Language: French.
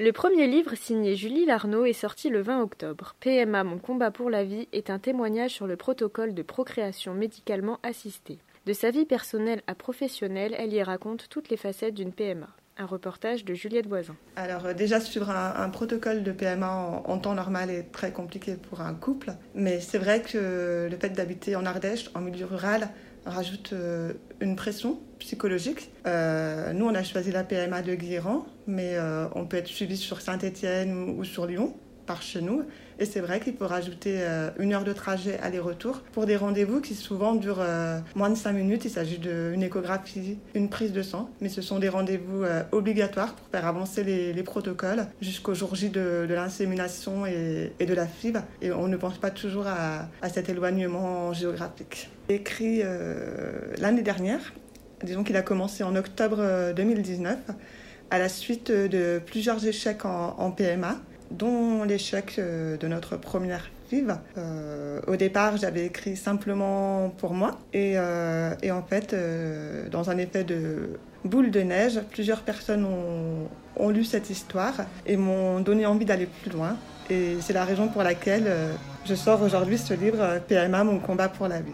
Le premier livre signé Julie Larnaud est sorti le 20 octobre. PMA Mon combat pour la vie est un témoignage sur le protocole de procréation médicalement assistée. De sa vie personnelle à professionnelle, elle y raconte toutes les facettes d'une PMA. Un reportage de Juliette Voisin. Alors euh, déjà suivre un, protocole de PMA en, temps normal est très compliqué pour un couple, mais c'est vrai que le fait d'habiter en Ardèche, en milieu rural, rajoute euh, une pression psychologique. Euh, nous, on a choisi la PMA de Guéran, mais on peut être suivi sur Saint-Étienne ou sur Lyon par chez nous. Et c'est vrai qu'il peut rajouter euh, une heure de trajet aller-retour pour des rendez-vous qui souvent durent euh, moins de 5 minutes. Il s'agit d'une échographie, une prise de sang, mais ce sont des rendez-vous euh, obligatoires pour faire avancer les, protocoles jusqu'au jour J de, l'insémination et, de la FIV. Et on ne pense pas toujours à, cet éloignement géographique. Écrit l'année dernière, disons qu'il a commencé en octobre 2019 à la suite de plusieurs échecs en PMA dont l'échec euh, de notre première vive. Euh, au départ, j'avais écrit simplement pour moi. Et, euh, et en fait, dans un effet de boule de neige, plusieurs personnes ont, ont lu cette histoire et m'ont donné envie d'aller plus loin. Et c'est la raison pour laquelle je sors aujourd'hui ce livre, PMA, mon combat pour la vie.